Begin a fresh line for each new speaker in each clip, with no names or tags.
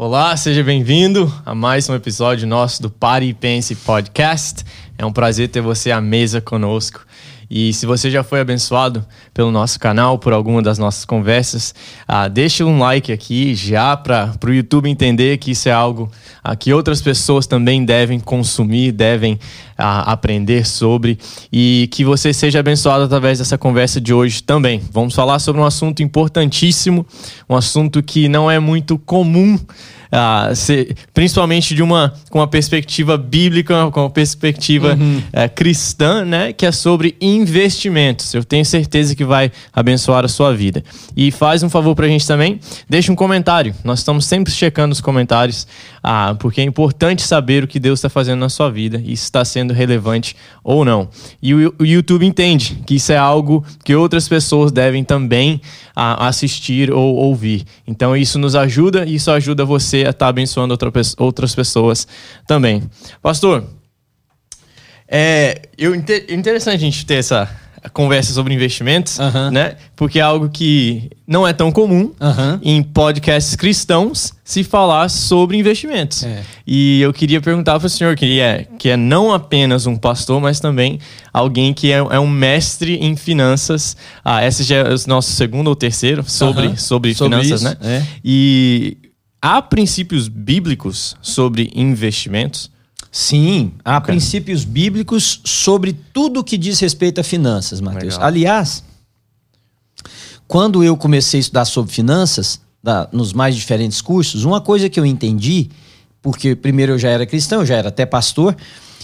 Olá, seja bem-vindo a mais um episódio nosso do Pare e Pense Podcast. É um prazer ter você à mesa conosco. E se você já foi abençoado pelo nosso canal, por alguma das nossas conversas, ah, deixa um like aqui já para o YouTube entender que isso é algo ah, que outras pessoas também devem consumir, devem ah, aprender sobre e que você seja abençoado através dessa conversa de hoje também. Vamos falar sobre um assunto importantíssimo, um assunto que não é muito comum ser, principalmente de uma com uma perspectiva bíblica, com uma perspectiva uhum. uh, cristã, né, que é sobre investimentos. Eu tenho certeza que vai abençoar a sua vida. E faz um favor para a gente também, deixa um comentário. Nós estamos sempre checando os comentários, uh, porque é importante saber o que Deus está fazendo na sua vida e se está sendo relevante ou não. E o, o YouTube entende que isso é algo que outras pessoas devem também assistir ou ouvir. Então isso nos ajuda e isso ajuda você você a estar tá abençoando outra, outras pessoas também. Pastor, é eu, interessante a gente ter essa conversa sobre investimentos, né? Porque é algo que não é tão comum em podcasts cristãos se falar sobre investimentos. É. E eu queria perguntar para o senhor, que é, que é não apenas um pastor, mas também alguém que é, é um mestre em finanças. Ah, esse já é o nosso segundo ou terceiro sobre, sobre, sobre finanças, isso, né? É. E Há princípios bíblicos sobre investimentos?
Sim, há okay. princípios bíblicos sobre tudo que diz respeito a finanças, Matheus. Legal. Aliás, quando eu comecei a estudar sobre finanças, da, nos mais diferentes cursos, uma coisa que eu entendi, porque primeiro eu já era cristão, eu já era até pastor,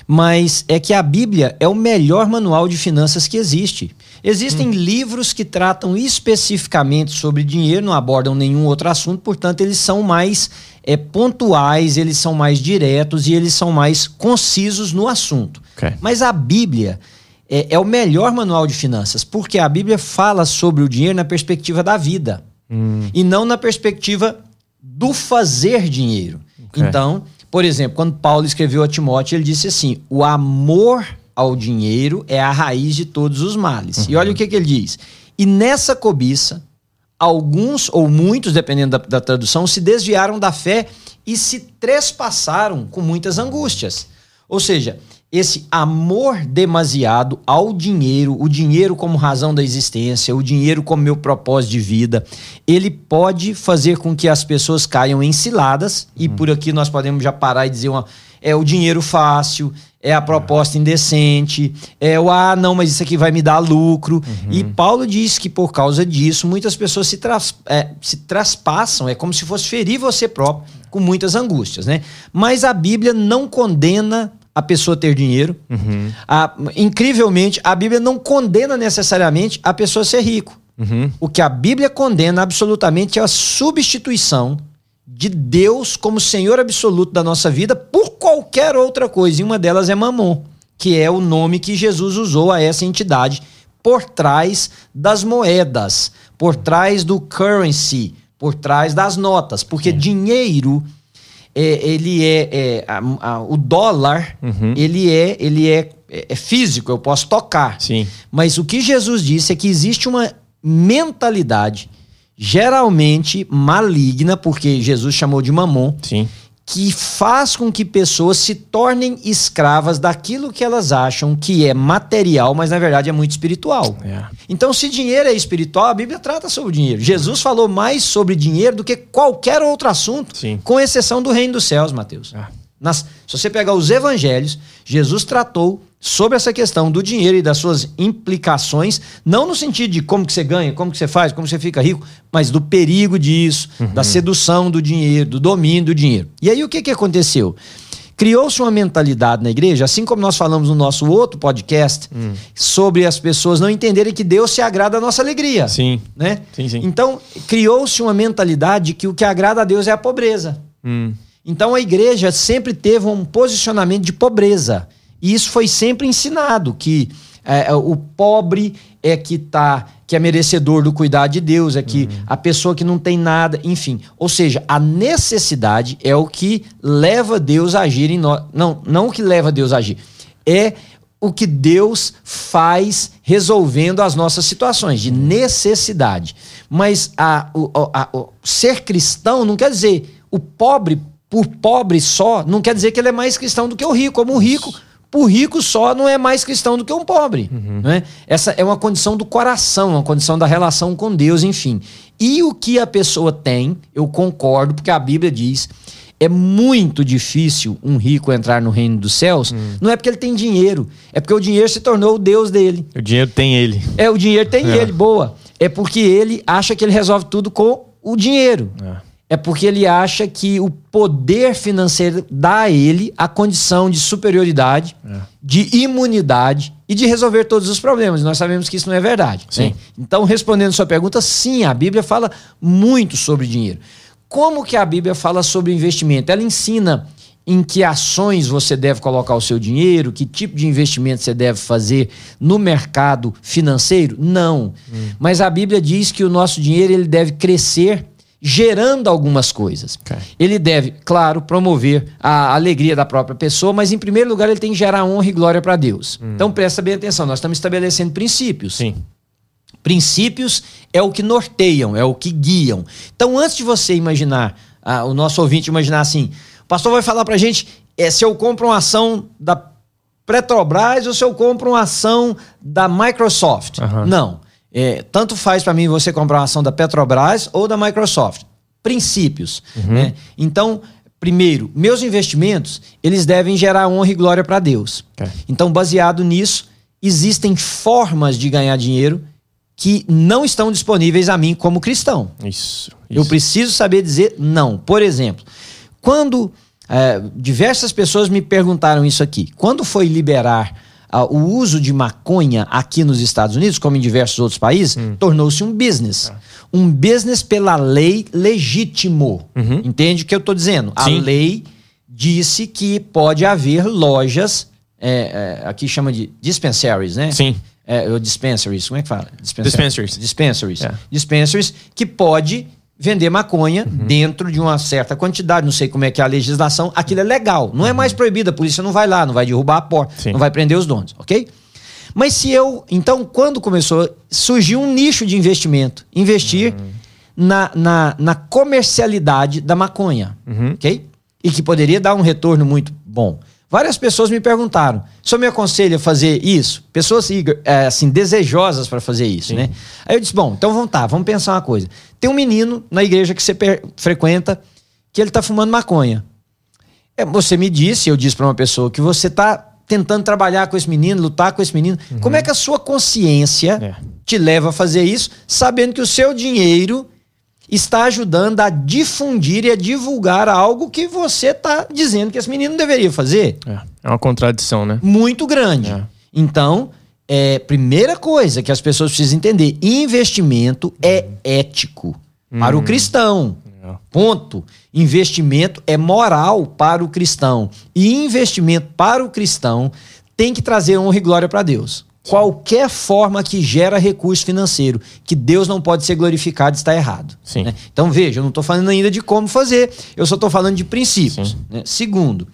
mas é que a Bíblia é o melhor manual de finanças que existe. Existem hum. livros que tratam especificamente sobre dinheiro, não abordam nenhum outro assunto, portanto, eles são mais é, pontuais, eles são mais diretos e eles são mais concisos no assunto. Okay. Mas a Bíblia é, é, o melhor manual de finanças, porque a Bíblia fala sobre o dinheiro na perspectiva da vida hum. e não na perspectiva do fazer dinheiro. Okay. Então, por exemplo, quando Paulo escreveu a Timóteo, ele disse assim: o amor ao dinheiro é a raiz de todos os males. Uhum. E olha o que, que ele diz. E nessa cobiça, alguns ou muitos, dependendo da, da tradução, se desviaram da fé e se trespassaram com muitas angústias. Ou seja, esse amor demasiado ao dinheiro, o dinheiro como razão da existência, o dinheiro como meu propósito de vida, ele pode fazer com que as pessoas caiam em ciladas, e uhum. por aqui nós podemos já parar e dizer uma, é o dinheiro fácil, é a proposta indecente, é o ah, não, mas isso aqui vai me dar lucro. Uhum. E Paulo diz que por causa disso, muitas pessoas se, tras, é, se traspassam, é como se fosse ferir você próprio com muitas angústias, né? Mas a Bíblia não condena a pessoa ter dinheiro. Uhum. A, incrivelmente, a Bíblia não condena necessariamente a pessoa ser rico. Uhum. O que a Bíblia condena absolutamente é a substituição de Deus como Senhor absoluto da nossa vida por qualquer outra coisa. E uma delas é Mamon, que é o nome que Jesus usou a essa entidade por trás das moedas, por trás do currency, por trás das notas. Porque Sim. dinheiro é, ele é, é a, a, o dólar, uhum. ele é ele é, é, físico, eu posso tocar.
Sim.
Mas o que Jesus disse é que existe uma mentalidade geralmente maligna, porque Jesus chamou de mamon,
Sim.
Que faz com que pessoas se tornem escravas daquilo que elas acham que é material, mas na verdade é muito espiritual. É. Então, se dinheiro é espiritual, a Bíblia trata sobre dinheiro. Jesus falou mais sobre dinheiro do que qualquer outro assunto,
Sim.
com exceção do reino dos céus, Mateus. É. Nas, se você pegar os evangelhos, Jesus tratou sobre essa questão do dinheiro e das suas implicações, não no sentido de como que você ganha, como que você faz, como você fica rico, mas do perigo disso, uhum. da sedução do dinheiro, do domínio do dinheiro. E aí o que, que aconteceu? Criou-se uma mentalidade na igreja, assim como nós falamos no nosso outro podcast, hum. sobre as pessoas não entenderem que Deus se agrada da nossa alegria.
Sim.
Né?
sim, sim.
Então, criou-se uma mentalidade que o que agrada a Deus é a pobreza. Hum. Então, a igreja sempre teve um posicionamento de pobreza. E isso foi sempre ensinado, que é, é, o pobre é que tá, que é merecedor do cuidado de Deus, é que uhum. a pessoa que não tem nada, enfim. Ou seja, a necessidade é o que leva Deus a agir em nós. Não, não o que leva Deus a agir. É o que Deus faz resolvendo as nossas situações de necessidade. Mas a, o, a, o ser cristão não quer dizer o pobre, por pobre só, não quer dizer que ele é mais cristão do que o rico. Como o rico, por rico só, não é mais cristão do que um pobre. Uhum. Né? Essa é uma condição do coração, uma condição da relação com Deus, enfim. E o que a pessoa tem, eu concordo, porque a Bíblia diz é muito difícil um rico entrar no reino dos céus, hum. não é porque ele tem dinheiro, é porque o dinheiro se tornou o Deus dele.
O dinheiro tem ele.
É, o dinheiro tem é. ele, boa. É porque ele acha que ele resolve tudo com o dinheiro. É. É porque ele acha que o poder financeiro dá a ele a condição de superioridade, é. de imunidade e de resolver todos os problemas. Nós sabemos que isso não é verdade. Sim. Né? Então, respondendo sua pergunta, sim, a Bíblia fala muito sobre dinheiro. Como que a Bíblia fala sobre investimento? Ela ensina em que ações você deve colocar o seu dinheiro, que tipo de investimento você deve fazer no mercado financeiro? Não. Hum. Mas a Bíblia diz que o nosso dinheiro ele deve crescer gerando algumas coisas. Okay. Ele deve, claro, promover a alegria da própria pessoa, mas em primeiro lugar ele tem que gerar honra e glória para Deus. Hum. Então presta bem atenção, nós estamos estabelecendo princípios.
Sim.
Princípios é o que norteiam, é o que guiam. Então, antes de você imaginar, ah, o nosso ouvinte imaginar assim, o pastor vai falar para a gente é, se eu compro uma ação da Petrobras ou se eu compro uma ação da Microsoft. Uhum. Não. É, tanto faz para mim você comprar uma ação da Petrobras ou da Microsoft. Princípios. Uhum. Né? Então, primeiro, meus investimentos, eles devem gerar honra e glória para Deus. Okay. Então, baseado nisso, existem formas de ganhar dinheiro que não estão disponíveis a mim como cristão.
Isso. isso.
Eu preciso saber dizer não. Por exemplo, quando é, diversas pessoas me perguntaram isso aqui, quando foi liberar o uso de maconha aqui nos Estados Unidos, como em diversos outros países, hum. tornou-se um business. É. Um business pela lei legítimo. Uhum. Entende o que eu estou dizendo? Sim. A lei disse que pode haver lojas, é, é, aqui chama de dispensaries, né?
Sim
é, dispensaries, como é que fala?
Dispensaries.
Dispensaries. É. Dispensaries que pode vender maconha uhum. dentro de uma certa quantidade, não sei como é que é a legislação, aquilo é legal, não é mais uhum. proibido, a polícia não vai lá, não vai derrubar a porta, Sim. não vai prender os donos, ok? Mas se eu, então, quando começou, surgiu um nicho de investimento, investir uhum. na, na, na, comercialidade da maconha, uhum. ok? E que poderia dar um retorno muito bom. Várias pessoas me perguntaram: o senhor me aconselha a fazer isso? Pessoas é, assim, desejosas para fazer isso, Sim. né? Aí eu disse: bom, então vamos tá, vamos pensar uma coisa. Tem um menino na igreja que você frequenta que ele está fumando maconha. É, você me disse, eu disse para uma pessoa que você está tentando trabalhar com esse menino, lutar com esse menino. Uhum. Como é que a sua consciência é. te leva a fazer isso, sabendo que o seu dinheiro está ajudando a difundir e a divulgar algo que você está dizendo que esse menino deveria fazer.
É, é uma contradição, né?
Muito grande. É. Então, é, primeira coisa que as pessoas precisam entender: investimento é ético para o hum. cristão. É. Ponto. Investimento é moral para o cristão. E investimento para o cristão tem que trazer honra e glória para Deus. Qualquer forma que gera recurso financeiro que Deus não pode ser glorificado está errado. Né? Então veja, eu não estou falando ainda de como fazer, eu só estou falando de princípios. Né? Segundo,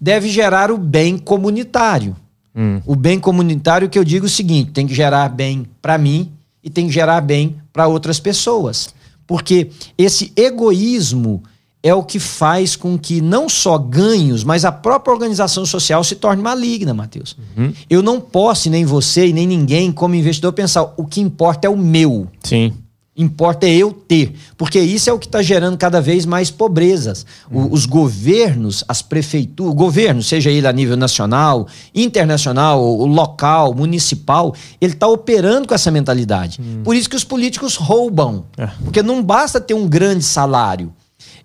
deve gerar o bem comunitário. Hum. O bem comunitário que eu digo é o seguinte: tem que gerar bem para mim e tem que gerar bem para outras pessoas. Porque esse egoísmo é o que faz com que não só ganhos, mas a própria organização social se torne maligna, Matheus. Uhum. Eu não posso, nem você e nem ninguém, como investidor, pensar o que importa é o meu.
Sim.
Importa é eu ter. Porque isso é o que está gerando cada vez mais pobrezas. Uhum. O, os governos, as prefeituras, o governo, seja ele a nível nacional, internacional, local, municipal, ele está operando com essa mentalidade. Uhum. Por isso que os políticos roubam. É. Porque não basta ter um grande salário.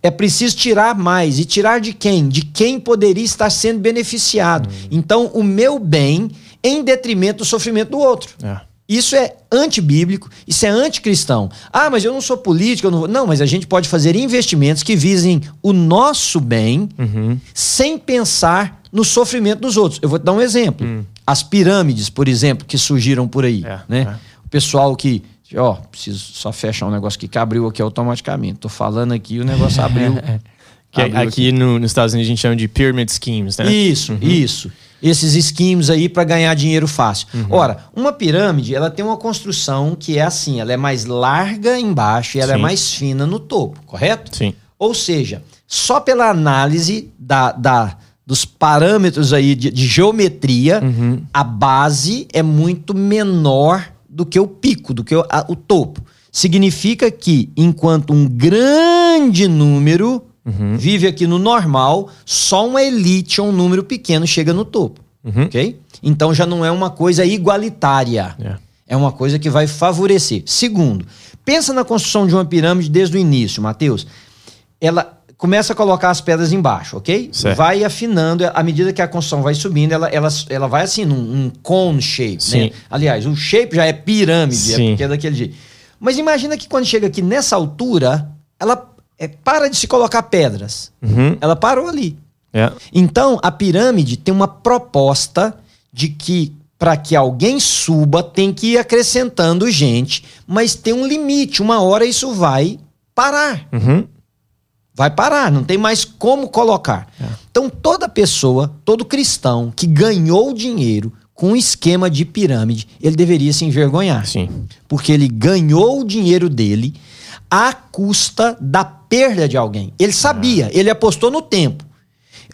É preciso tirar mais. E tirar de quem? De quem poderia estar sendo beneficiado. Hum. Então, o meu bem em detrimento do sofrimento do outro. É. Isso é antibíblico, isso é anticristão. Ah, mas eu não sou político, eu não vou. Não, mas a gente pode fazer investimentos que visem o nosso bem uhum. sem pensar no sofrimento dos outros. Eu vou te dar um exemplo. Hum. As pirâmides, por exemplo, que surgiram por aí. É, né? É. O pessoal que Ó, preciso só fechar um negócio aqui que abriu aqui automaticamente. Tô falando aqui o negócio abriu.
que abriu aqui, aqui. No, nos Estados Unidos a gente chama de pyramid schemes, né?
Isso, uhum. isso. Esses schemes aí para ganhar dinheiro fácil. Uhum. Ora, uma pirâmide, ela tem uma construção que é assim, ela é mais larga embaixo e ela é Sim. é mais fina no topo, correto?
Sim.
Ou seja, só pela análise da, da dos parâmetros aí de, de geometria, uhum. a base é muito menor do que o pico, do que o, a, o topo. Significa que, enquanto um grande número uhum. vive aqui no normal, só uma elite ou um número pequeno chega no topo. Uhum. Ok? Então já não é uma coisa igualitária. Yeah. É. é uma coisa que vai favorecer. Segundo, pensa na construção de uma pirâmide desde o início, Mateus. Ela, começa a colocar as pedras embaixo, ok? Certo. Vai afinando, à medida que a construção vai subindo, ela, ela, ela vai assim, num um cone shape, né? Sim. né? Aliás, o shape já é pirâmide, é Sim. é porque é daquele jeito. Mas imagina que quando chega aqui nessa altura, ela é, para de se colocar pedras. Uhum. Ela parou ali. É. Então, a pirâmide tem uma proposta de que para que alguém suba, tem que ir acrescentando gente, mas tem um limite. Uma hora isso vai parar. Uhum vai parar, não tem mais como colocar. É. Então, toda pessoa, todo cristão que ganhou dinheiro com um esquema de pirâmide, ele deveria se envergonhar.
Sim.
Porque ele ganhou o dinheiro dele à custa da perda de alguém. Ele sabia, é. ele apostou no tempo.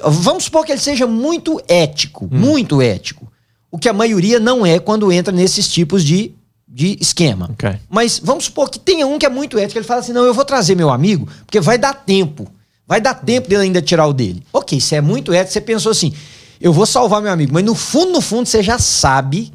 Vamos supor que ele seja muito ético, hum. muito ético. O que a maioria não é quando entra nesses tipos de de esquema. Okay. Mas vamos supor que tenha um que é muito ético, ele fala assim: não, eu vou trazer meu amigo, porque vai dar tempo. Vai dar tempo dele ainda tirar o dele. Ok, se é muito ético, você pensou assim: eu vou salvar meu amigo, mas no fundo, no fundo, você já sabe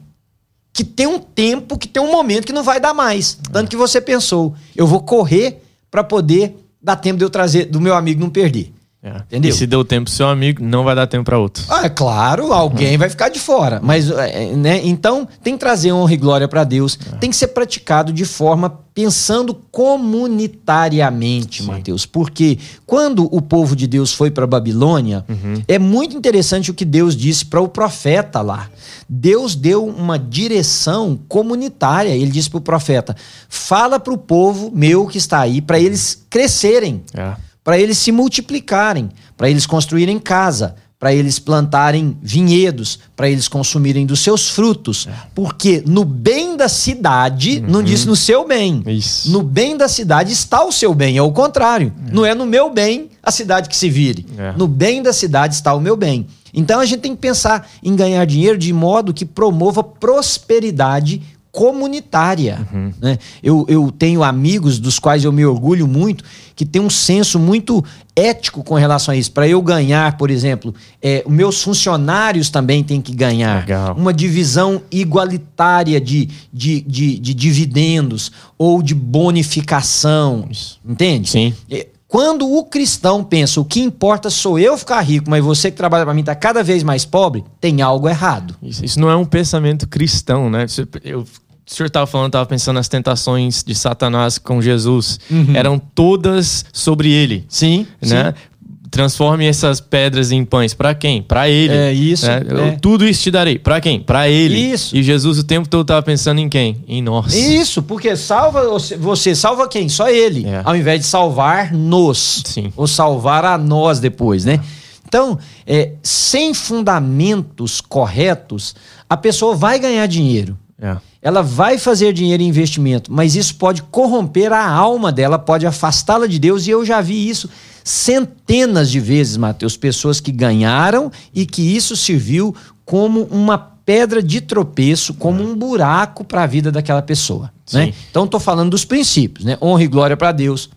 que tem um tempo, que tem um momento que não vai dar mais. Tanto que você pensou: eu vou correr para poder dar tempo de eu trazer, do meu amigo não perder.
É. Entendeu? E se deu tempo pro seu amigo, não vai dar tempo para outro.
Ah, é claro, alguém vai ficar de fora. Mas, é, né? Então, tem que trazer honra e glória para Deus. É. Tem que ser praticado de forma pensando comunitariamente, Mateus. Porque quando o povo de Deus foi para Babilônia, uhum. é muito interessante o que Deus disse para o profeta lá. Deus deu uma direção comunitária. Ele disse para o profeta: fala para o povo meu que está aí, para eles crescerem. É para eles se multiplicarem, para eles construírem casa, para eles plantarem vinhedos, para eles consumirem dos seus frutos. É. Porque no bem da cidade, uhum. não diz no seu bem. Isso. No bem da cidade está o seu bem, é o contrário. É. Não é no meu bem a cidade que se vire. É. No bem da cidade está o meu bem. Então a gente tem que pensar em ganhar dinheiro de modo que promova prosperidade comunitária. Uhum. Né? Eu, eu tenho amigos dos quais eu me orgulho muito, que tem um senso muito ético com relação a isso. Para eu ganhar, por exemplo, é, meus funcionários também têm que ganhar. Legal. Uma divisão igualitária de, de, de, de dividendos ou de bonificação. Isso. Entende?
Sim.
É, quando o cristão pensa o que importa sou eu ficar rico, mas você que trabalha para mim está cada vez mais pobre, tem algo errado.
Isso, isso, não é um pensamento cristão, né? Eu, o senhor estava falando, estava pensando nas tentações de Satanás com Jesus. Uhum. Eram todas sobre ele.
Sim.
Né?
Sim.
Transforme essas pedras em pães. Para quem? Para ele.
É isso. Né?
É. Tudo isso te darei. Para quem? Para ele. Isso. E Jesus o tempo todo estava pensando em quem? Em nós.
Isso, porque salva você, salva quem? Só ele. É. Ao invés de salvar nos. Sim. Ou salvar a nós depois, né? Então, é, sem fundamentos corretos, a pessoa vai ganhar dinheiro. É. Ela vai fazer dinheiro em investimento, mas isso pode corromper a alma dela, pode afastá-la de Deus, e eu já vi isso centenas de vezes, Mateus, pessoas que ganharam e que isso serviu como uma pedra de tropeço, como um buraco para a vida daquela pessoa. Né? Então, estou falando dos princípios, né? honra e glória para Deus,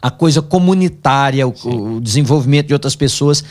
a coisa comunitária, o, o, desenvolvimento de outras pessoas.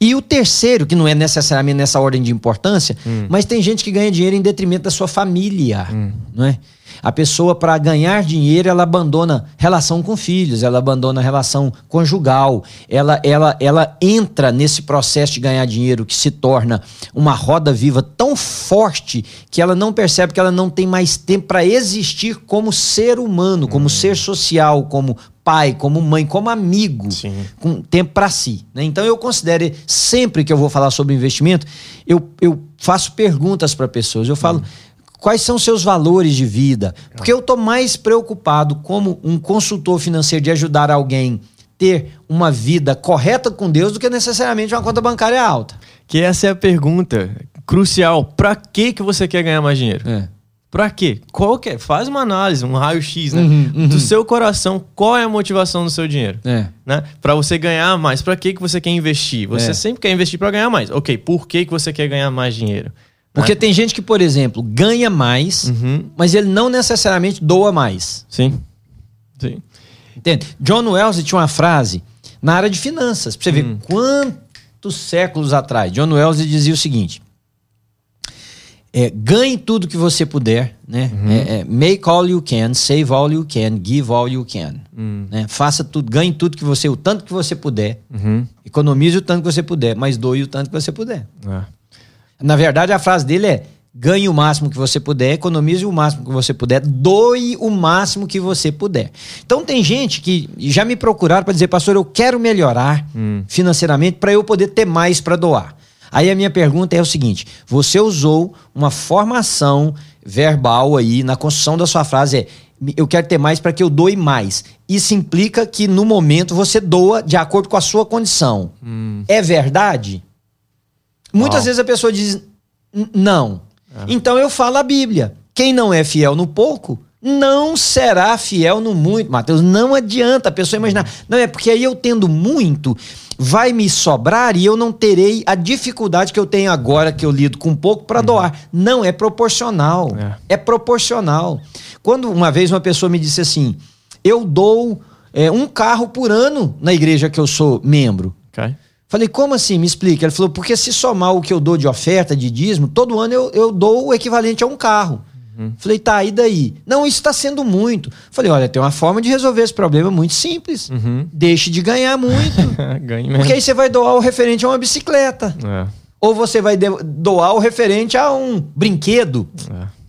E o terceiro, que não é necessariamente nessa ordem de importância, hum. mas tem gente que ganha dinheiro em detrimento da sua família, hum. não é? A pessoa, para ganhar dinheiro, ela abandona relação com filhos, ela abandona relação conjugal, ela, ela, ela entra nesse processo de ganhar dinheiro que se torna uma roda viva tão forte que ela não percebe que ela não tem mais tempo para existir como ser humano, como hum. ser social, como pai, como mãe, como amigo, Sim. com tempo para si. Né? Então eu considero, sempre que eu vou falar sobre investimento, eu, eu faço perguntas para pessoas. Eu falo. Hum Quais são seus valores de vida? Porque eu estou mais preocupado como um consultor financeiro de ajudar alguém ter uma vida correta com Deus do que necessariamente uma conta bancária alta.
Que essa é a pergunta crucial. Para que que você quer ganhar mais dinheiro? É. Pra quê? Qual que é? Faz uma análise, um raio-x, né? Uhum, uhum. Do seu coração, qual é a motivação do seu dinheiro? É. Né? Pra você ganhar mais, pra que, que você quer investir? Você é. sempre quer investir para ganhar mais. Ok, por que, que você quer ganhar mais dinheiro?
Porque né? tem gente que, por exemplo, ganha mais, uhum. mas ele não necessariamente doa mais.
Sim. Sim.
Entende? John Wells tinha uma frase na área de finanças, pra você ver hum. quantos séculos atrás. John Wells dizia o seguinte: é, ganhe tudo que você puder, né? Uhum. É, é, make all you can, save all you can, give all you can. Uhum. Né? Faça tudo, ganhe tudo que você, o tanto que você puder. Uhum. Economize o tanto que você puder, mas doe o tanto que você puder. É. Na verdade, a frase dele é: ganhe o máximo que você puder, economize o máximo que você puder, doe o máximo que você puder. Então tem gente que já me procuraram para dizer, pastor, eu quero melhorar hum. financeiramente para eu poder ter mais para doar. Aí a minha pergunta é o seguinte: você usou uma formação verbal aí na construção da sua frase é eu quero ter mais para que eu doe mais. Isso implica que no momento você doa de acordo com a sua condição. Hum. É verdade? Muitas vezes a pessoa diz não. É. Então eu falo a Bíblia. Quem não é fiel no pouco, não será fiel no muito. Mateus, não adianta a pessoa imaginar. Não, é porque aí eu tendo muito, vai me sobrar e eu não terei a dificuldade que eu tenho agora que eu lido com pouco para uhum. doar. Não, é proporcional. É. é. proporcional. Quando uma vez uma pessoa me disse assim: eu dou é, um carro por ano na igreja que eu sou membro. Okay. Falei, como assim? Me explica. Ele falou, porque se somar o que eu dou de oferta, de dízimo, todo ano eu, eu dou o equivalente a um carro. Uhum. Falei, tá, e daí? Não, isso está sendo muito. Falei, olha, tem uma forma de resolver esse problema muito simples. Uhum. Deixe de ganhar muito. Ganhe mesmo. Porque aí você vai doar o referente a uma bicicleta. É. Ou você vai doar o referente a um brinquedo. É.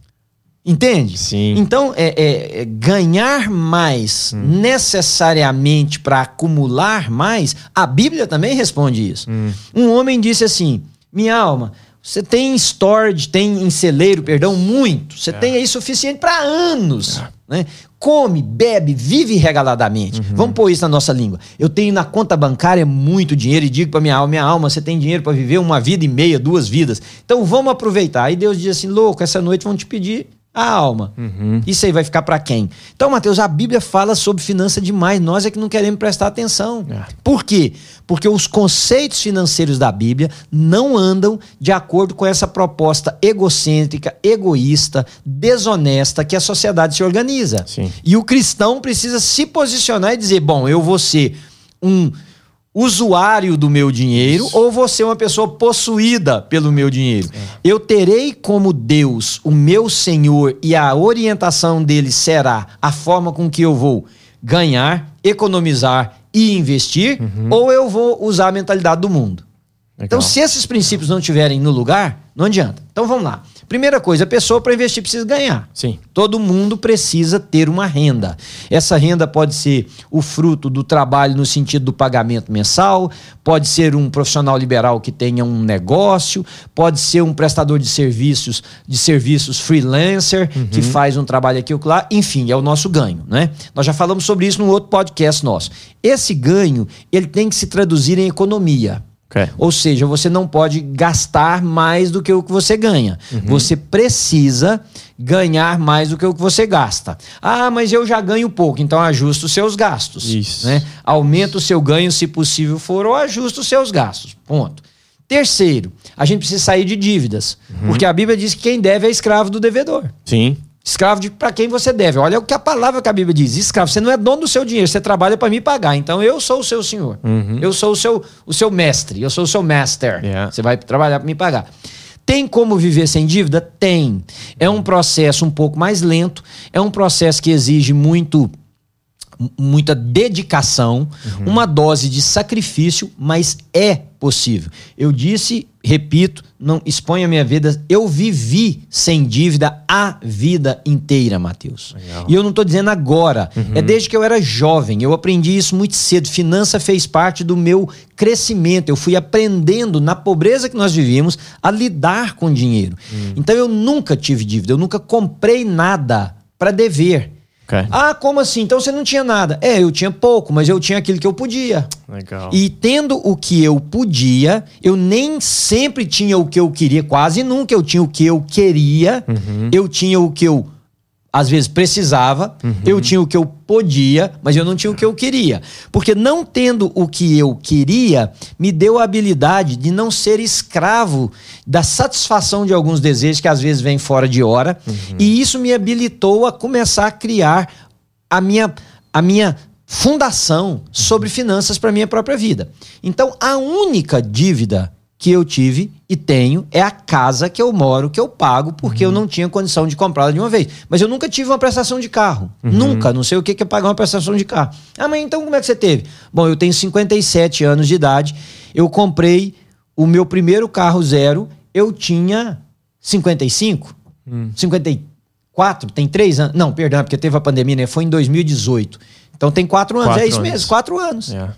Entende?
Sim.
Então, é, é, é ganhar mais hum. necessariamente para acumular mais, a Bíblia também responde isso. Hum. Um homem disse assim: Minha alma, você tem storage, tem em celeiro, perdão, muito. Você é. tem aí suficiente para anos. É. Né? Come, bebe, vive regaladamente. Uhum. Vamos pôr isso na nossa língua. Eu tenho na conta bancária muito dinheiro e digo para minha alma: minha alma, você tem dinheiro para viver uma vida e meia, duas vidas. Então vamos aproveitar. Aí Deus diz assim: louco, essa noite vão te pedir a alma. Uhum. Isso aí vai ficar para quem? Então, Mateus, a Bíblia fala sobre finança demais. Nós é que não queremos prestar atenção. É. Por quê? Porque os conceitos financeiros da Bíblia não andam de acordo com essa proposta egocêntrica, egoísta, desonesta que a sociedade se organiza. Sim. E o cristão precisa se posicionar e dizer: bom, eu vou ser um usuário do meu dinheiro Isso. ou você é uma pessoa possuída pelo meu dinheiro. É. Eu terei como Deus o meu Senhor e a orientação dele será a forma com que eu vou ganhar, economizar e investir, uhum. ou eu vou usar a mentalidade do mundo. Então, se esses princípios não estiverem no lugar, não adianta. Então vamos lá. Primeira coisa, a pessoa para investir precisa ganhar.
Sim.
Todo mundo precisa ter uma renda. Essa renda pode ser o fruto do trabalho no sentido do pagamento mensal, pode ser um profissional liberal que tenha um negócio, pode ser um prestador de serviços, de serviços freelancer, uhum. que faz um trabalho aqui ou lá, enfim, é o nosso ganho, né? Nós já falamos sobre isso no outro podcast nosso. Esse ganho, ele tem que se traduzir em economia. Okay. Ou seja, você não pode gastar mais do que o que você ganha. Uhum. Você precisa ganhar mais do que o que você gasta. Ah, mas eu já ganho pouco, então ajusta os seus gastos.
Isso.
Né? Aumenta o seu ganho, se possível for, ou ajusta os seus gastos. Ponto. Terceiro, a gente precisa sair de dívidas. Uhum. Porque a Bíblia diz que quem deve é escravo do devedor.
Sim.
Escravo de para quem você deve. Olha o que a palavra que a Bíblia diz. Escravo, você não é dono do seu dinheiro, você trabalha para me pagar. Então eu sou o seu senhor. Uhum. Eu sou o seu, o seu mestre. Eu sou o seu master. Yeah. Você vai trabalhar para me pagar. Tem como viver sem dívida? Tem. É um processo um pouco mais lento, é um processo que exige muito muita dedicação, uhum. uma dose de sacrifício, mas é possível. Eu disse, repito, não exponho a minha vida. Eu vivi sem dívida a vida inteira, Mateus. Legal. E eu não estou dizendo agora. Uhum. É desde que eu era jovem. Eu aprendi isso muito cedo. Finança fez parte do meu crescimento. Eu fui aprendendo na pobreza que nós vivíamos a lidar com dinheiro. Uhum. Então eu nunca tive dívida. Eu nunca comprei nada para dever. Okay. Ah, como assim? Então você não tinha nada. É, eu tinha pouco, mas eu tinha aquilo que eu podia.
Legal.
E tendo o que eu podia, eu nem sempre tinha o que eu queria, quase nunca eu tinha o que eu queria. Uhum. Eu tinha o que eu às vezes precisava, uhum. eu tinha o que eu podia, mas eu não tinha o que eu queria. Porque não tendo o que eu queria, me deu a habilidade de não ser escravo da satisfação de alguns desejos que às vezes vêm fora de hora. Uhum. E isso me habilitou a começar a criar a minha, a minha fundação sobre finanças para minha própria vida. Então, a única dívida que eu tive e tenho é a casa que eu moro, que eu pago, porque uhum. eu não tinha condição de comprá-la de uma vez. Mas eu nunca tive uma prestação de carro. Uhum. Nunca. Não sei o que é pagar uma prestação de carro. Ah, mas então como é que você teve? Bom, eu tenho 57 anos de idade. Eu comprei o meu primeiro carro zero. Eu tinha 55, uhum. 54, tem três anos. Não, perdão, porque teve a pandemia, né? Foi em 2018. Então tem quatro anos. Quatro é isso anos. mesmo, quatro anos. Yeah.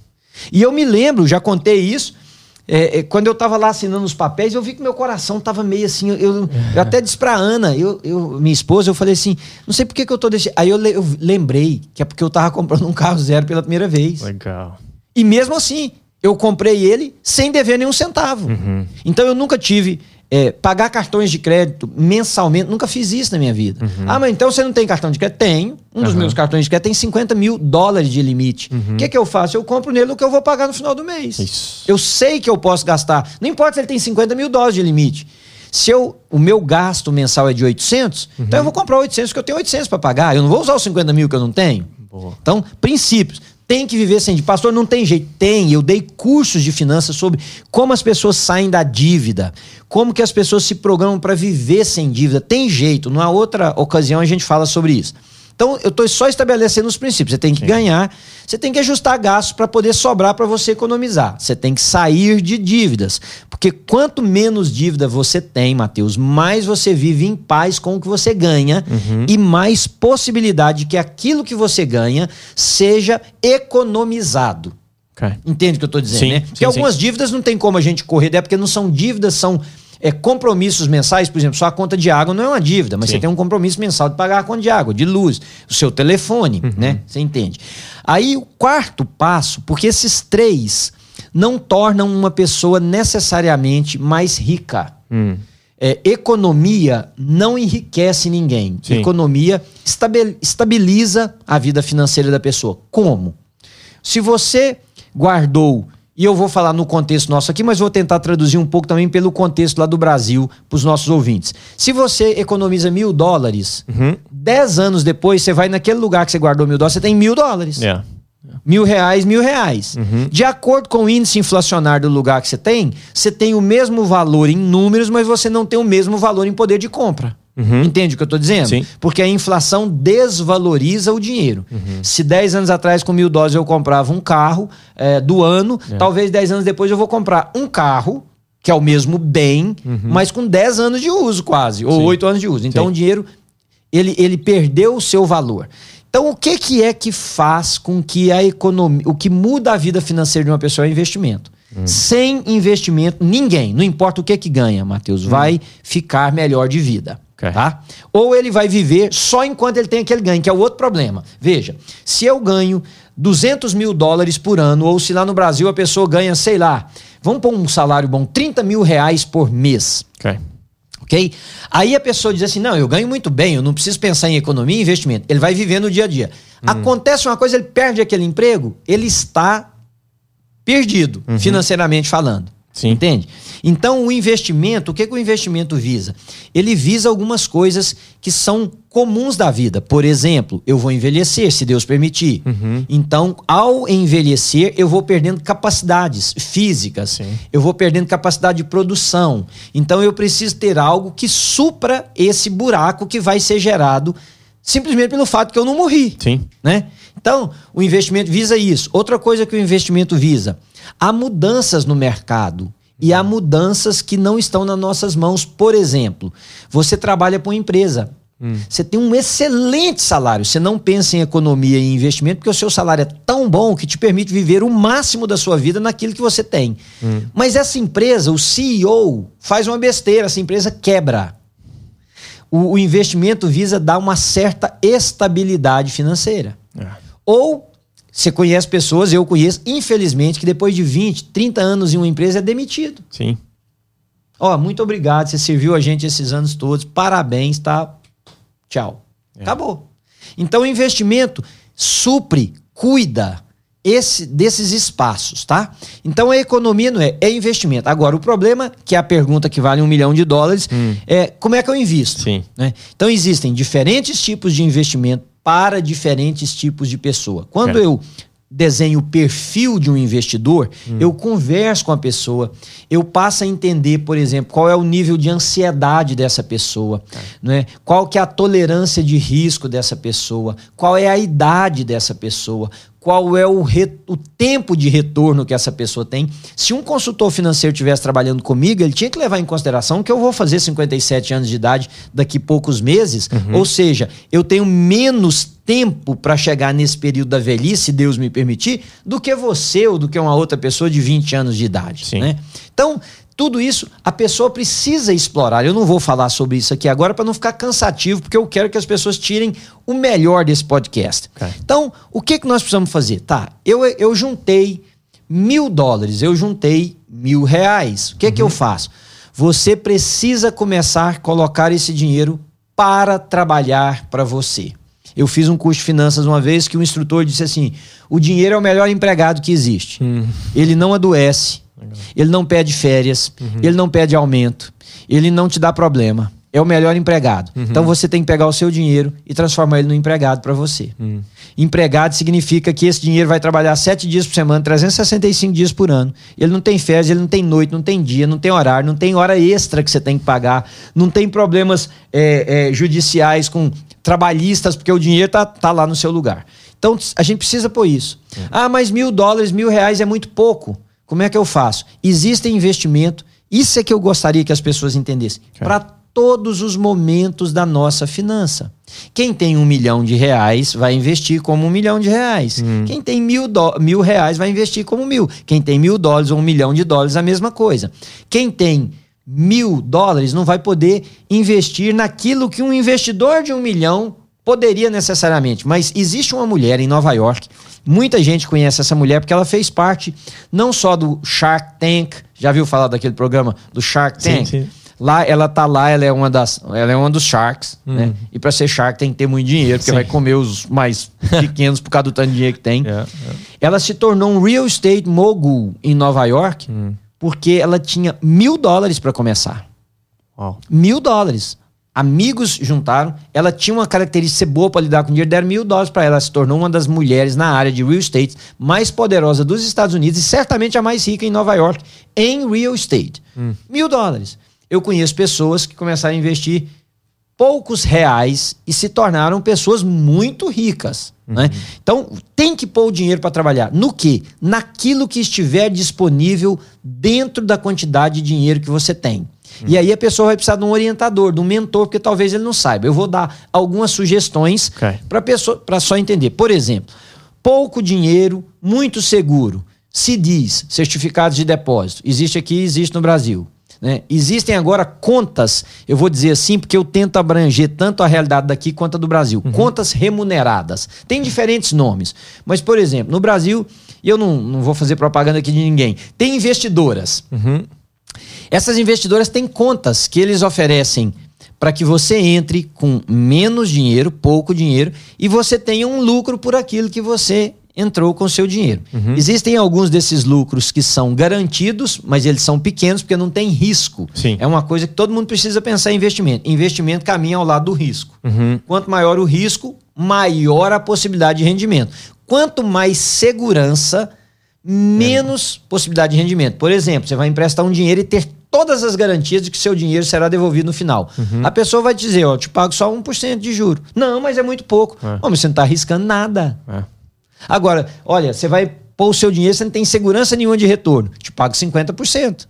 E eu me lembro, já contei isso é, é, quando eu tava lá assinando os papéis, eu vi que meu coração tava meio assim. Eu, eu, até disse pra Ana, eu, eu, minha esposa, eu falei assim: não sei por que, que eu tô deixando. Aí eu, eu, lembrei que é porque eu tava comprando um carro zero pela primeira vez.
Legal.
E mesmo assim, eu comprei ele sem dever nenhum centavo. Uhum. Então eu nunca tive é, pagar cartões de crédito mensalmente, nunca fiz isso na minha vida. Uhum. Ah, mas então você não tem cartão de crédito? Tenho. Um dos uhum. meus cartões de crédito tem 50 mil dólares de limite. O uhum. que, que eu faço? Eu compro nele o que eu vou pagar no final do mês. Isso. Eu sei que eu posso gastar. Não importa se ele tem 50 mil dólares de limite. Se eu, o meu gasto mensal é de 800, então eu vou comprar 800 porque eu tenho 800 para pagar. Eu não vou usar os 50 mil que eu não tenho. Boa. Então, princípios tem que viver sem dívida. Pastor, não tem jeito. Tem. Eu dei cursos de finanças sobre como as pessoas saem da dívida, como que as pessoas se programam para viver sem dívida. Tem jeito. Numa outra ocasião a gente fala sobre isso. Então, eu estou só estabelecendo os princípios. Você tem que Sim. ganhar, você tem que ajustar gastos para poder sobrar para você economizar. Você tem que sair de dívidas. Porque quanto menos dívida você tem, Mateus, mais você vive em paz com o que você ganha uhum. e mais possibilidade de que aquilo que você ganha seja economizado. Okay. Entende o que eu estou dizendo, sim, né? Porque sim, algumas sim. dívidas não tem como a gente correr, é porque não são dívidas, são é, compromissos mensais, por exemplo, sua conta de água não é uma dívida, mas Sim. você tem um compromisso mensal de pagar a conta de água, de luz, o seu telefone, uhum. né? Você entende? Aí o quarto passo, porque esses três não tornam uma pessoa necessariamente mais rica. Hum. É, economia não enriquece ninguém. Sim. Economia estabiliza a vida financeira da pessoa. Como? Se você guardou e eu vou falar no contexto nosso aqui, mas vou tentar traduzir um pouco também pelo contexto lá do Brasil para os nossos ouvintes. Se você economiza mil dólares, uhum. dez anos depois você vai naquele lugar que você guardou mil dólares, você tem mil dólares. Yeah. Mil reais, mil reais. Uhum. De acordo com o índice inflacionário do lugar que você tem, você tem o mesmo valor em números, mas você não tem o mesmo valor em poder de compra. Uhum. Entende o que eu estou dizendo? Sim. Porque a inflação desvaloriza o dinheiro. Uhum. Se 10 anos atrás, com mil dólares, eu comprava um carro é, do ano, é. talvez 10 anos depois eu vou comprar um carro, que é o mesmo bem, uhum. mas com 10 anos de uso quase, ou Sim. 8 anos de uso. Então Sim. o dinheiro, ele, ele perdeu o seu valor. Então, o que, que é que faz com que a economia. O que muda a vida financeira de uma pessoa é investimento. Hum. Sem investimento, ninguém, não importa o que que ganha, Matheus, hum. vai ficar melhor de vida. Okay. Tá? Ou ele vai viver só enquanto ele tem aquele ganho, que é o outro problema. Veja, se eu ganho 200 mil dólares por ano, ou se lá no Brasil a pessoa ganha, sei lá, vamos pôr um salário bom, 30 mil reais por mês. Ok. Ok? Aí a pessoa diz assim: não, eu ganho muito bem, eu não preciso pensar em economia e investimento. Ele vai viver no dia a dia. Hum. Acontece uma coisa, ele perde aquele emprego, ele está perdido, uhum. financeiramente falando. Sim. Entende? Então, o investimento, o que, que o investimento visa? Ele visa algumas coisas que são comuns da vida. Por exemplo, eu vou envelhecer, se Deus permitir. Uhum. Então, ao envelhecer, eu vou perdendo capacidades físicas, Sim. eu vou perdendo capacidade de produção. Então, eu preciso ter algo que supra esse buraco que vai ser gerado simplesmente pelo fato que eu não morri. Sim. Né? Então, o investimento visa isso. Outra coisa que o investimento visa Há mudanças no mercado e há mudanças que não estão nas nossas mãos. Por exemplo, você trabalha para uma empresa. Hum. Você tem um excelente salário. Você não pensa em economia e investimento porque o seu salário é tão bom que te permite viver o máximo da sua vida naquilo que você tem. Hum. Mas essa empresa, o CEO, faz uma besteira, essa empresa quebra. O, o investimento visa dar uma certa estabilidade financeira. É. Ou você conhece pessoas, eu conheço, infelizmente, que depois de 20, 30 anos em uma empresa é demitido.
Sim.
Ó, muito obrigado, você serviu a gente esses anos todos, parabéns, tá? Tchau. É. Acabou. Então, o investimento supre, cuida esse, desses espaços, tá? Então, a economia não é, é investimento. Agora, o problema, que é a pergunta que vale um milhão de dólares, hum. é como é que eu invisto?
Sim.
Né? Então, existem diferentes tipos de investimento para diferentes tipos de pessoa. Quando é. eu desenho o perfil de um investidor, hum. eu converso com a pessoa, eu passo a entender, por exemplo, qual é o nível de ansiedade dessa pessoa, é. né? qual que é a tolerância de risco dessa pessoa, qual é a idade dessa pessoa, qual é o, re, o tempo de retorno que essa pessoa tem. Se um consultor financeiro estivesse trabalhando comigo, ele tinha que levar em consideração que eu vou fazer 57 anos de idade daqui poucos meses, uhum. ou seja, eu tenho menos tempo para chegar nesse período da velhice, se Deus me permitir, do que você ou do que uma outra pessoa de 20 anos de idade. Né? Então, tudo isso a pessoa precisa explorar. Eu não vou falar sobre isso aqui agora para não ficar cansativo, porque eu quero que as pessoas tirem o melhor desse podcast. Okay. Então, o que, que nós precisamos fazer? Tá, eu, eu juntei mil dólares, eu juntei mil reais. O que, uhum. que eu uhum. faço? Você precisa começar a colocar esse dinheiro para trabalhar para você. Eu fiz um curso de finanças uma vez que o instrutor disse assim: o dinheiro é o melhor empregado que existe. Uhum. Ele não adoece, ele não pede férias, uhum. ele não pede aumento, ele não te dá problema. É o melhor empregado. Uhum. Então você tem que pegar o seu dinheiro e transformar ele no empregado para você. Uhum. Empregado significa que esse dinheiro vai trabalhar sete dias por semana, 365 dias por ano. Ele não tem férias, ele não tem noite, não tem dia, não tem horário, não tem hora extra que você tem que pagar, não tem problemas é, é, judiciais com trabalhistas, porque o dinheiro tá, tá lá no seu lugar. Então a gente precisa pôr isso. Uhum. Ah, mas mil dólares, mil reais é muito pouco. Como é que eu faço? Existe investimento, isso é que eu gostaria que as pessoas entendessem. Okay. Para todos os momentos da nossa finança. Quem tem um milhão de reais vai investir como um milhão de reais. Hum. Quem tem mil, do, mil reais vai investir como mil. Quem tem mil dólares ou um milhão de dólares, a mesma coisa. Quem tem mil dólares não vai poder investir naquilo que um investidor de um milhão poderia necessariamente. Mas existe uma mulher em Nova York Muita gente conhece essa mulher porque ela fez parte não só do Shark Tank, já viu falar daquele programa do Shark Tank? Sim, sim. Lá, ela tá lá, ela é uma das, ela é uma dos sharks, hum. né? E para ser shark tem que ter muito dinheiro, porque sim. vai comer os mais pequenos por causa do tanto de dinheiro que tem. Yeah, yeah. Ela se tornou um real estate mogul em Nova York hum. Porque ela tinha mil dólares para começar. Mil dólares amigos juntaram. Ela tinha uma característica boa para lidar com dinheiro, deram mil dólares para ela. Ela se tornou uma das mulheres na área de real estate mais poderosa dos Estados Unidos e certamente a mais rica em Nova York em real estate. Hum. Mil dólares. Eu conheço pessoas que começaram a investir poucos reais e se tornaram pessoas muito ricas. Uhum. Né? Então, tem que pôr o dinheiro para trabalhar. No que? Naquilo que estiver disponível dentro da quantidade de dinheiro que você tem. Hum. E aí a pessoa vai precisar de um orientador, de um mentor, porque talvez ele não saiba. Eu vou dar algumas sugestões okay. para pessoa para só entender. Por exemplo, pouco dinheiro, muito seguro. Se diz certificados de depósito. Existe aqui, existe no Brasil. Né? Existem agora contas, eu vou dizer assim, porque eu tento abranger tanto a realidade daqui quanto a do Brasil. Uhum. Contas remuneradas. Tem diferentes nomes. Mas, por exemplo, no Brasil, e eu não, não vou fazer propaganda aqui de ninguém, tem investidoras. Uhum. Essas investidoras têm contas que eles oferecem para que você entre com menos dinheiro, pouco dinheiro, e você tenha um lucro por aquilo que você entrou com o seu dinheiro. Uhum. Existem alguns desses lucros que são garantidos, mas eles são pequenos porque não tem risco.
Sim.
É uma coisa que todo mundo precisa pensar em investimento. Investimento caminha ao lado do risco. Uhum. Quanto maior o risco, maior a possibilidade de rendimento. Quanto mais segurança, menos é. possibilidade de rendimento. Por exemplo, você vai emprestar um dinheiro e ter todas as garantias de que seu dinheiro será devolvido no final. Uhum. A pessoa vai te dizer, ó, te pago só 1% de juro. Não, mas é muito pouco. É. mas você não está arriscando nada. É. Agora, olha, você vai pôr o seu dinheiro, você não tem segurança nenhuma de retorno. Te pago 50%.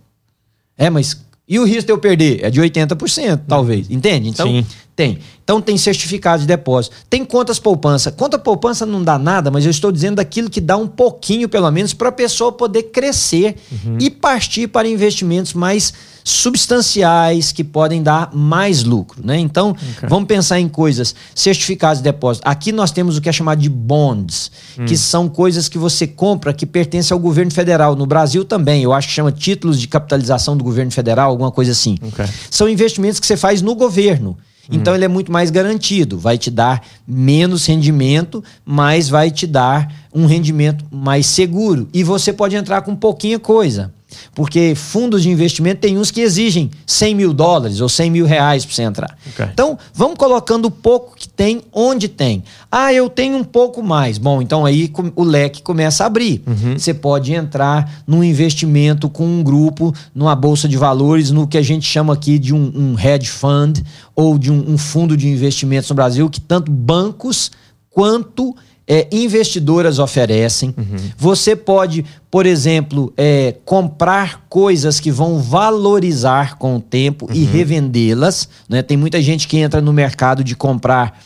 É, mas e o risco de eu perder? É de 80%, talvez. Entende? Então, Sim. Tem. Então tem certificado de depósito. Tem contas poupança. Conta poupança não dá nada, mas eu estou dizendo daquilo que dá um pouquinho, pelo menos, para a pessoa poder crescer uhum. e partir para investimentos mais substanciais que podem dar mais lucro, né? Então, okay. vamos pensar em coisas, certificados de depósito. Aqui nós temos o que é chamado de bonds, hum. que são coisas que você compra que pertencem ao governo federal. No Brasil também, eu acho que chama títulos de capitalização do governo federal, alguma coisa assim. Okay. São investimentos que você faz no governo. Então uhum. ele é muito mais garantido, vai te dar menos rendimento, mas vai te dar um rendimento mais seguro. E você pode entrar com pouquinha coisa. Porque fundos de investimento tem uns que exigem 100 mil dólares ou 100 mil reais para você entrar. Okay. Então, vamos colocando o pouco que tem onde tem. Ah, eu tenho um pouco mais. Bom, então aí o leque começa a abrir. Uhum. Você pode entrar num investimento com um grupo, numa bolsa de valores, no que a gente chama aqui de um, um hedge fund ou de um, um fundo de investimentos no Brasil, que tanto bancos quanto é, investidoras oferecem. Uhum. Você pode, por exemplo, é, comprar coisas que vão valorizar com o tempo uhum. e revendê-las. Né? Tem muita gente que entra no mercado de comprar.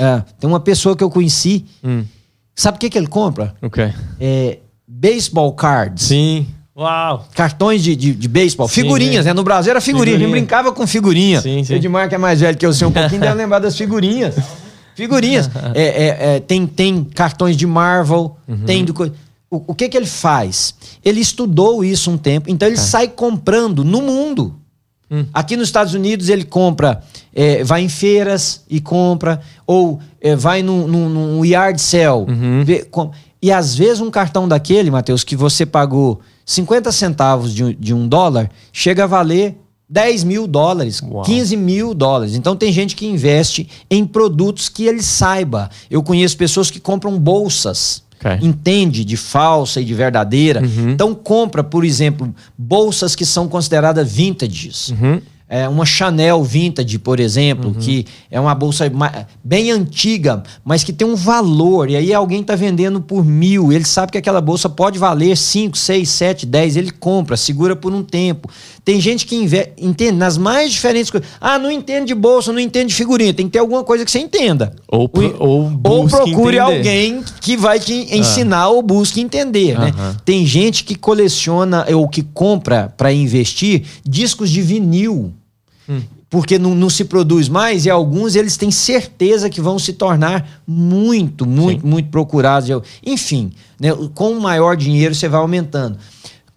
Uh, tem uma pessoa que eu conheci. Hum. Sabe o que, que ele compra?
O okay.
É, baseball cards.
Sim. Uau!
Cartões de, de, de beisebol. Figurinhas, né? né? No Brasil era figurinha. Figurinha. A gente brincava com figurinha. Sim, sim. O Edmar, que é mais velho que eu sei um pouquinho, deve lembrar das figurinhas. Figurinhas. é, é, é, tem, tem cartões de Marvel, uhum. tem do. O, o, que que ele faz? Ele estudou isso um tempo, então ele é. sai comprando no mundo. Hum. Aqui nos Estados Unidos ele compra, é, vai em feiras e compra, ou é, vai num, num, num, yard sale. Uhum. Vê, com, e às vezes um cartão daquele, Matheus, que você pagou 50 centavos de, de um dólar, chega a valer 10 mil dólares, Uau. 15 mil dólares. Então tem gente que investe em produtos que ele saiba. Eu conheço pessoas que compram bolsas. Okay. Entende de falsa e de verdadeira. Uhum. Então compra, por exemplo, bolsas que são consideradas vintages. Uhum é, uma Chanel Vintage, por exemplo, uhum. que é uma bolsa bem antiga, mas que tem um valor. E aí alguém está vendendo por mil. Ele sabe que aquela bolsa pode valer 5, 6, 7, 10. Ele compra, segura por um tempo. Tem gente que entende nas mais diferentes coisas. Ah, não entende de bolsa, não entende de figurinha. Tem que ter alguma coisa que você entenda.
Ou, pro, ou,
ou procure entender. alguém que vai te ah. ensinar ah. ou busque entender. Né? Tem gente que coleciona ou que compra para investir discos de vinil. Hum. Porque não, não, se produz mais e alguns eles têm certeza que vão se tornar muito, muito, Sim. muito procurados. Enfim, né, com maior dinheiro você vai aumentando.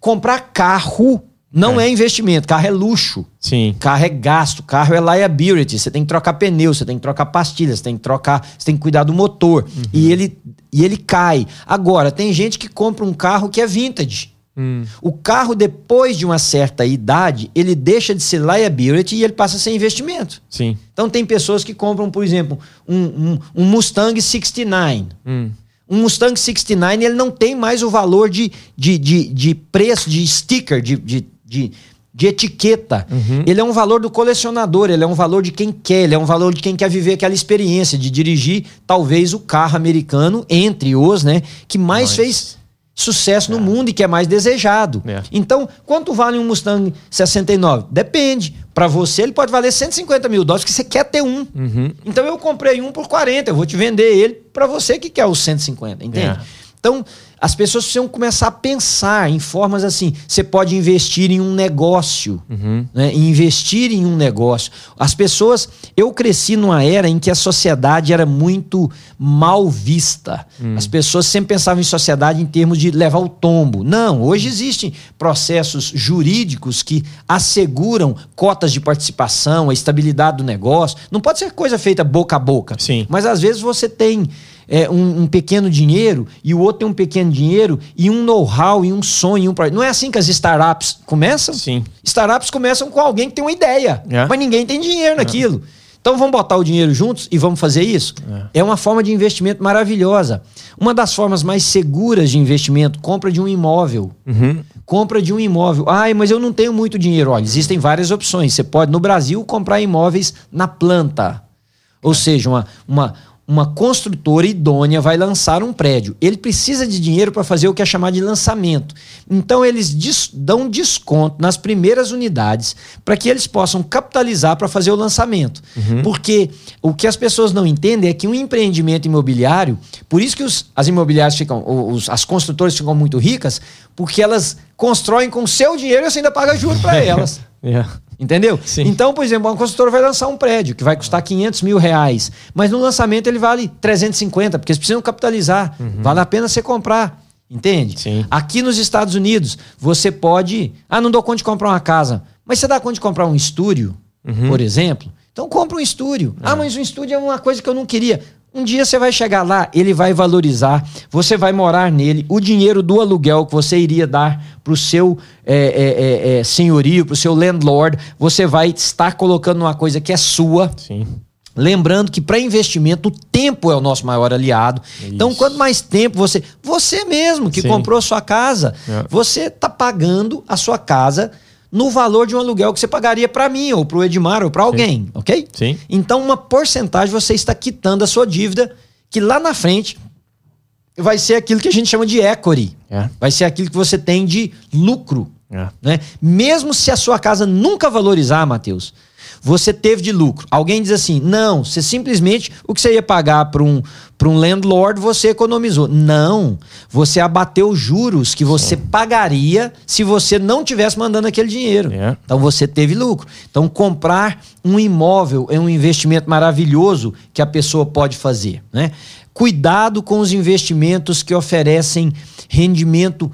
Comprar carro não é. é. investimento, carro é luxo.
Sim.
Carro é gasto, carro é liability. Você tem que trocar pneu, você tem que trocar pastilhas, você tem que trocar, você tem que cuidar do motor. Uhum. E, ele, e ele cai. Agora, tem gente que compra um carro que é vintage. Hum. O carro, depois de uma certa idade, ele deixa de ser liability e ele passa a ser investimento.
Sim.
Então tem pessoas que compram, por exemplo, um, um, um Mustang 69. Hum. Um Mustang 69 ele não tem mais o valor de, de, de, de preço, de sticker, de, de, de, de etiqueta. Uhum. Ele é um valor do colecionador, ele é um valor de quem quer, ele é um valor de quem quer viver aquela experiência de dirigir talvez o carro americano, entre os, né, que mais Mas... fez sucesso é. no mundo e que é mais desejado. É. Então, quanto vale um Mustang 69? Depende. Para você, ele pode valer 150 mil dólares, que você quer ter um. Uhum. Então, eu comprei um por 40, eu vou te vender ele para você que quer os 150, entende? É. Então, as pessoas precisam começar a pensar em formas assim. Você pode investir em um negócio, uhum. né? investir em um negócio. As pessoas. Eu cresci numa era em que a sociedade era muito mal vista. Uhum. As pessoas sempre pensavam em sociedade em termos de levar o tombo. Não, hoje existem processos jurídicos que asseguram cotas de participação, a estabilidade do negócio. Não pode ser coisa feita boca a boca.
Sim.
Mas às vezes você tem é, um, um, pequeno dinheiro e o outro tem um pequeno dinheiro e um know-how e um sonho. Um... Não é assim que as startups começam?
Sim.
Startups começam com alguém que tem uma ideia, é. mas ninguém tem dinheiro naquilo. Então vamos botar o dinheiro juntos e vamos fazer isso? É. é. uma forma de investimento maravilhosa. Uma das formas mais seguras de investimento, compra de um imóvel. Uhum. Compra de um imóvel. Ai, mas eu não tenho muito dinheiro. Olha, existem várias opções. Você pode, no Brasil, comprar imóveis na planta. Ou é. seja, uma, uma, uma construtora idônea vai lançar um prédio. Ele precisa de dinheiro para fazer o que é chamado de lançamento. Então, eles des dão desconto nas primeiras unidades para que eles possam capitalizar para fazer o lançamento. Uhum. Porque o que as pessoas não entendem é que um empreendimento imobiliário, por isso que os, as imobiliárias ficam, os, as construtoras ficam muito ricas, porque elas constroem com seu dinheiro e você ainda paga juros para elas. yeah. Entendeu? Sim. Então, por exemplo, uma construtora vai lançar um prédio que vai custar 500 mil reais, mas no lançamento ele vale 350, porque eles precisam capitalizar. Uhum. Vale a pena você comprar. Entende? Sim. Aqui nos Estados Unidos, você pode. Ah, não dou conta de comprar uma casa. Mas você dá conta de comprar um estúdio, uhum. por exemplo? Então compra um estúdio. Ah, mas um estúdio é uma coisa que eu não queria. Um dia você vai chegar lá, ele vai valorizar, você vai morar nele, o dinheiro do aluguel que você iria dar para o seu é, é, é, é senhorio, para o seu landlord, você vai estar colocando uma coisa que é sua. Sim. Lembrando que para investimento o tempo é o nosso maior aliado. Isso. Então, quanto mais tempo você. Você mesmo que Sim. comprou a sua casa, é. você está pagando a sua casa no valor de um aluguel que você pagaria para mim, ou para o Edmar, ou para alguém, Sim. ok? Sim. Então, uma porcentagem você está quitando a sua dívida, que lá na frente vai ser aquilo que a gente chama de equity. É. Vai ser aquilo que você tem de lucro. É. Né? Mesmo se a sua casa nunca valorizar, Matheus, você teve de lucro. Alguém diz assim: não, você simplesmente o que você ia pagar para um, um landlord, você economizou. Não, você abateu juros que você Sim. pagaria se você não tivesse mandando aquele dinheiro. É. Então você teve lucro. Então comprar um imóvel é um investimento maravilhoso que a pessoa pode fazer. Né? Cuidado com os investimentos que oferecem rendimento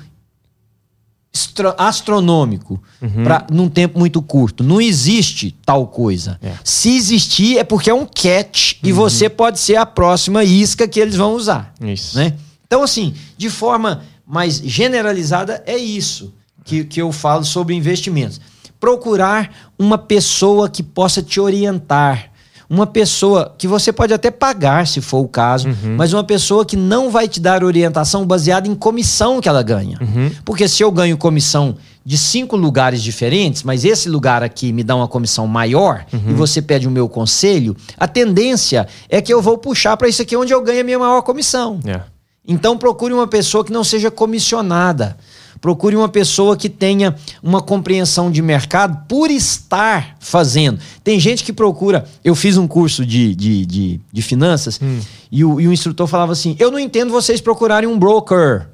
astronômico uhum. Pra, num tempo muito curto. Não existe tal coisa. É. Se existir, é porque é um catch uhum. e você pode ser a próxima isca que eles vão usar. Isso. Né? Então, assim, de forma mais generalizada, é isso que, que eu falo sobre investimentos. Procurar uma pessoa que possa te orientar uma pessoa que você pode até pagar, se for o caso, uhum. mas uma pessoa que não vai te dar orientação baseada em comissão que ela ganha. Uhum. Porque se eu ganho comissão de cinco lugares diferentes, mas esse lugar aqui me dá uma comissão maior uhum. e você pede o meu conselho, a tendência é que eu vou puxar para isso aqui onde eu ganho a minha maior comissão. Yeah. É. Então procure uma pessoa que não seja comissionada. Procure uma pessoa que tenha uma compreensão de mercado por estar fazendo. Tem gente que procura. Eu fiz um curso de, de, de, de finanças hum. e, o, e o instrutor falava assim: Eu não entendo vocês procurarem um broker.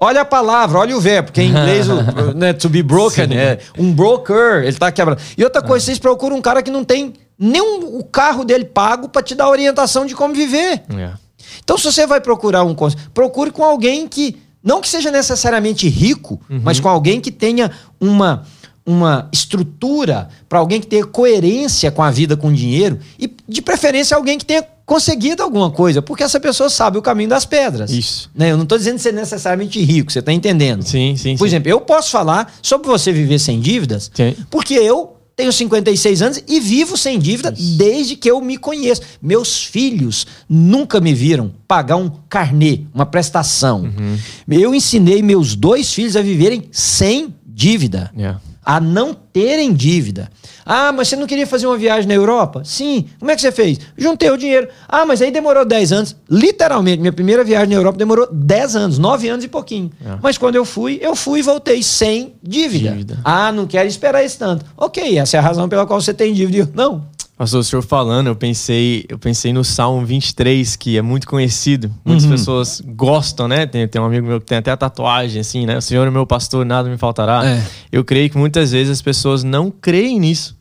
Olha a palavra, olha o verbo, porque em inglês, o, né, to be broken, é um broker, ele tá quebrando. E outra coisa, ah. vocês procuram um cara que não tem nem um, o carro dele pago para te dar orientação de como viver. Yeah. É. Então, se você vai procurar um procure com alguém que não que seja necessariamente rico, uhum. mas com alguém que tenha uma, uma estrutura, para alguém que tenha coerência com a vida, com o dinheiro, e de preferência alguém que tenha conseguido alguma coisa, porque essa pessoa sabe o caminho das pedras. Isso. Né? Eu não estou dizendo ser necessariamente rico, você está entendendo? Sim, sim. Por sim. exemplo, eu posso falar sobre você viver sem dívidas, sim. porque eu tenho 56 anos e vivo sem dívida Isso. desde que eu me conheço. Meus filhos nunca me viram pagar um carnê, uma prestação. Uhum. Eu ensinei meus dois filhos a viverem sem dívida. Yeah. A não terem dívida. Ah, mas você não queria fazer uma viagem na Europa? Sim. Como é que você fez? Juntei o dinheiro. Ah, mas aí demorou 10 anos. Literalmente, minha primeira viagem na Europa demorou 10 anos, 9 anos e pouquinho. É. Mas quando eu fui, eu fui e voltei sem dívida. dívida. Ah, não quero esperar esse tanto. Ok, essa é a razão pela qual você tem dívida. Não,
Pastor, o senhor falando, eu pensei, eu pensei no Salmo 23, que é muito conhecido. Muitas uhum. pessoas gostam, né? Tem, tem um amigo meu que tem até a tatuagem, assim, né? O Senhor é meu pastor, nada me faltará. É. Eu creio que muitas vezes as pessoas não creem nisso.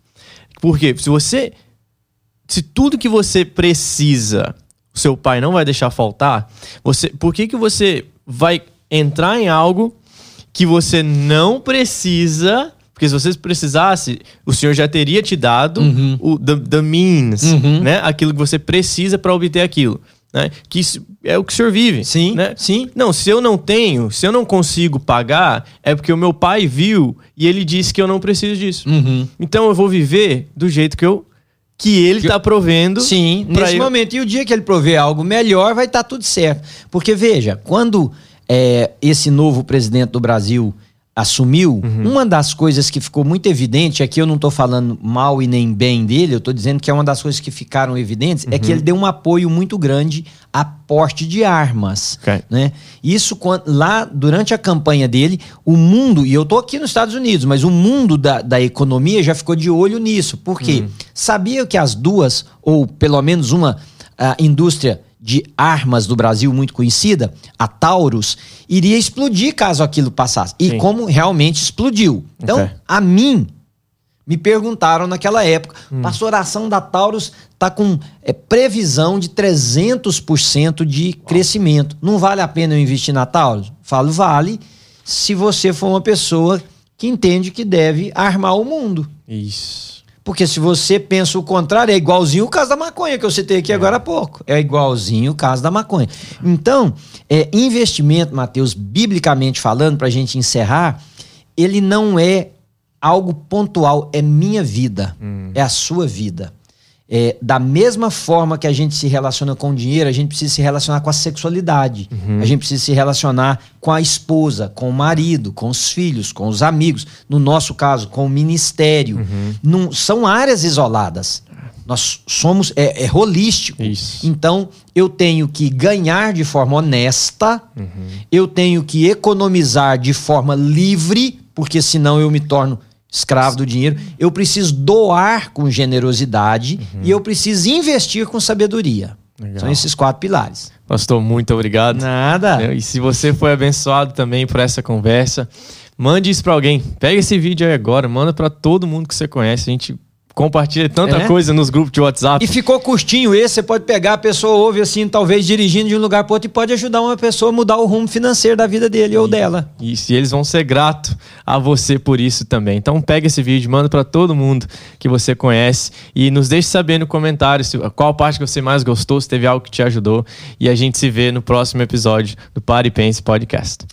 Porque se você. Se tudo que você precisa, o seu pai não vai deixar faltar, você, por que, que você vai entrar em algo que você não precisa? Porque se você precisasse, o Senhor já teria te dado uhum. o the, the means, uhum. né? Aquilo que você precisa para obter aquilo. Né? Que é o que o senhor vive. Sim, né? sim. Não, se eu não tenho, se eu não consigo pagar, é porque o meu pai viu e ele disse que eu não preciso disso. Uhum. Então eu vou viver do jeito que eu que ele está provendo.
Sim, nesse ele... momento. E o dia que ele prover algo melhor, vai estar tá tudo certo. Porque veja, quando é, esse novo presidente do Brasil assumiu, uhum. uma das coisas que ficou muito evidente, aqui eu não estou falando mal e nem bem dele, eu estou dizendo que é uma das coisas que ficaram evidentes, uhum. é que uhum. ele deu um apoio muito grande a porte de armas. Okay. Né? Isso lá durante a campanha dele, o mundo, e eu estou aqui nos Estados Unidos, mas o mundo da, da economia já ficou de olho nisso. Por quê? Uhum. Sabia que as duas, ou pelo menos uma a indústria de armas do Brasil muito conhecida, a Taurus, iria explodir caso aquilo passasse. E Sim. como realmente explodiu. Então, okay. a mim, me perguntaram naquela época, hum. pastor, a ação da Taurus está com é, previsão de 300% de crescimento. Não vale a pena eu investir na Taurus? Falo, vale, se você for uma pessoa que entende que deve armar o mundo.
Isso.
Porque se você pensa o contrário, é igualzinho o caso da maconha que eu citei aqui é. agora há pouco. É igualzinho o caso da maconha. Então, é, investimento, Mateus, biblicamente falando, para a gente encerrar, ele não é algo pontual, é minha vida, hum. é a sua vida. É, da mesma forma que a gente se relaciona com o dinheiro, a gente precisa se relacionar com a sexualidade. Uhum. A gente precisa se relacionar com a esposa, com o marido, com os filhos, com os amigos. No nosso caso, com o ministério. Uhum. Não, são áreas isoladas. Nós somos. É, é holístico. Isso. Então, eu tenho que ganhar de forma honesta, uhum. eu tenho que economizar de forma livre, porque senão eu me torno escravo do dinheiro. Eu preciso doar com generosidade uhum. e eu preciso investir com sabedoria. Legal. São esses quatro pilares.
Pastor, muito obrigado.
Nada.
E se você foi abençoado também por essa conversa, mande isso para alguém. Pega esse vídeo aí agora, manda para todo mundo que você conhece. A gente compartilha tanta é. coisa nos grupos de WhatsApp.
E ficou curtinho esse, você pode pegar, a pessoa ouve assim, talvez dirigindo de um lugar para outro e pode ajudar uma pessoa a mudar o rumo financeiro da vida dele e, ou dela.
Isso, e eles vão ser gratos a você por isso também. Então pega esse vídeo, manda para todo mundo que você conhece e nos deixe saber no comentário qual parte que você mais gostou, se teve algo que te ajudou e a gente se vê no próximo episódio do Pare e Pense Podcast.